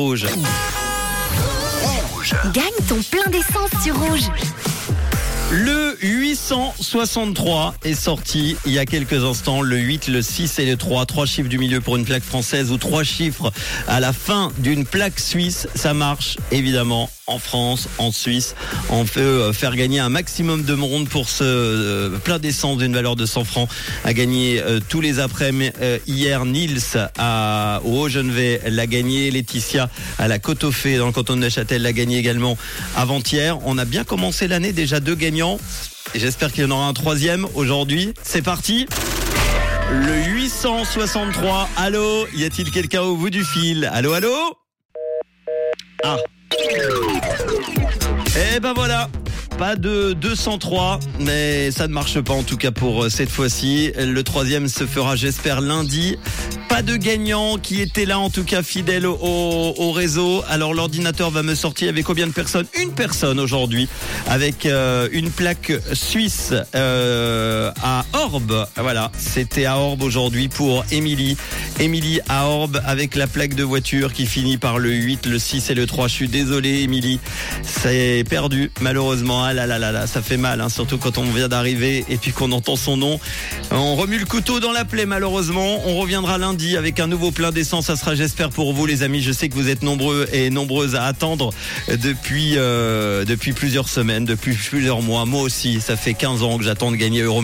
Rouge. Gagne ton plein d'essence sur Rouge. Le 863 est sorti il y a quelques instants. Le 8, le 6 et le 3. Trois chiffres du milieu pour une plaque française ou trois chiffres à la fin d'une plaque suisse. Ça marche évidemment en France, en Suisse. On peut euh, faire gagner un maximum de monde pour ce euh, plein d'essence d'une valeur de 100 francs à gagner euh, tous les après-midi. Hier, Nils à, au Haut-Genevet l'a gagné. Laetitia à la Côte dans le canton de Neuchâtel l'a gagné également avant-hier. On a bien commencé l'année, déjà deux gagnants. J'espère qu'il y en aura un troisième aujourd'hui. C'est parti le 863. Allô Y a-t-il quelqu'un au bout du fil? Allô, allô? Ah. Eh ben voilà pas de 203, mais ça ne marche pas en tout cas pour euh, cette fois-ci. Le troisième se fera, j'espère, lundi. Pas de gagnant qui était là, en tout cas fidèle au, au réseau. Alors l'ordinateur va me sortir avec combien de personnes? Une personne aujourd'hui, avec euh, une plaque suisse euh, à Orbe. Voilà, c'était à Orbe aujourd'hui pour Émilie. Émilie à Orbe avec la plaque de voiture qui finit par le 8, le 6 et le 3. Je suis désolé, Émilie. C'est perdu, malheureusement. Ah ça fait mal, hein, surtout quand on vient d'arriver et puis qu'on entend son nom. On remue le couteau dans la plaie, malheureusement. On reviendra lundi avec un nouveau plein d'essence. Ça sera, j'espère, pour vous, les amis. Je sais que vous êtes nombreux et nombreuses à attendre depuis, euh, plusieurs semaines, depuis plusieurs mois. Moi aussi, ça fait 15 ans que j'attends de gagner Euro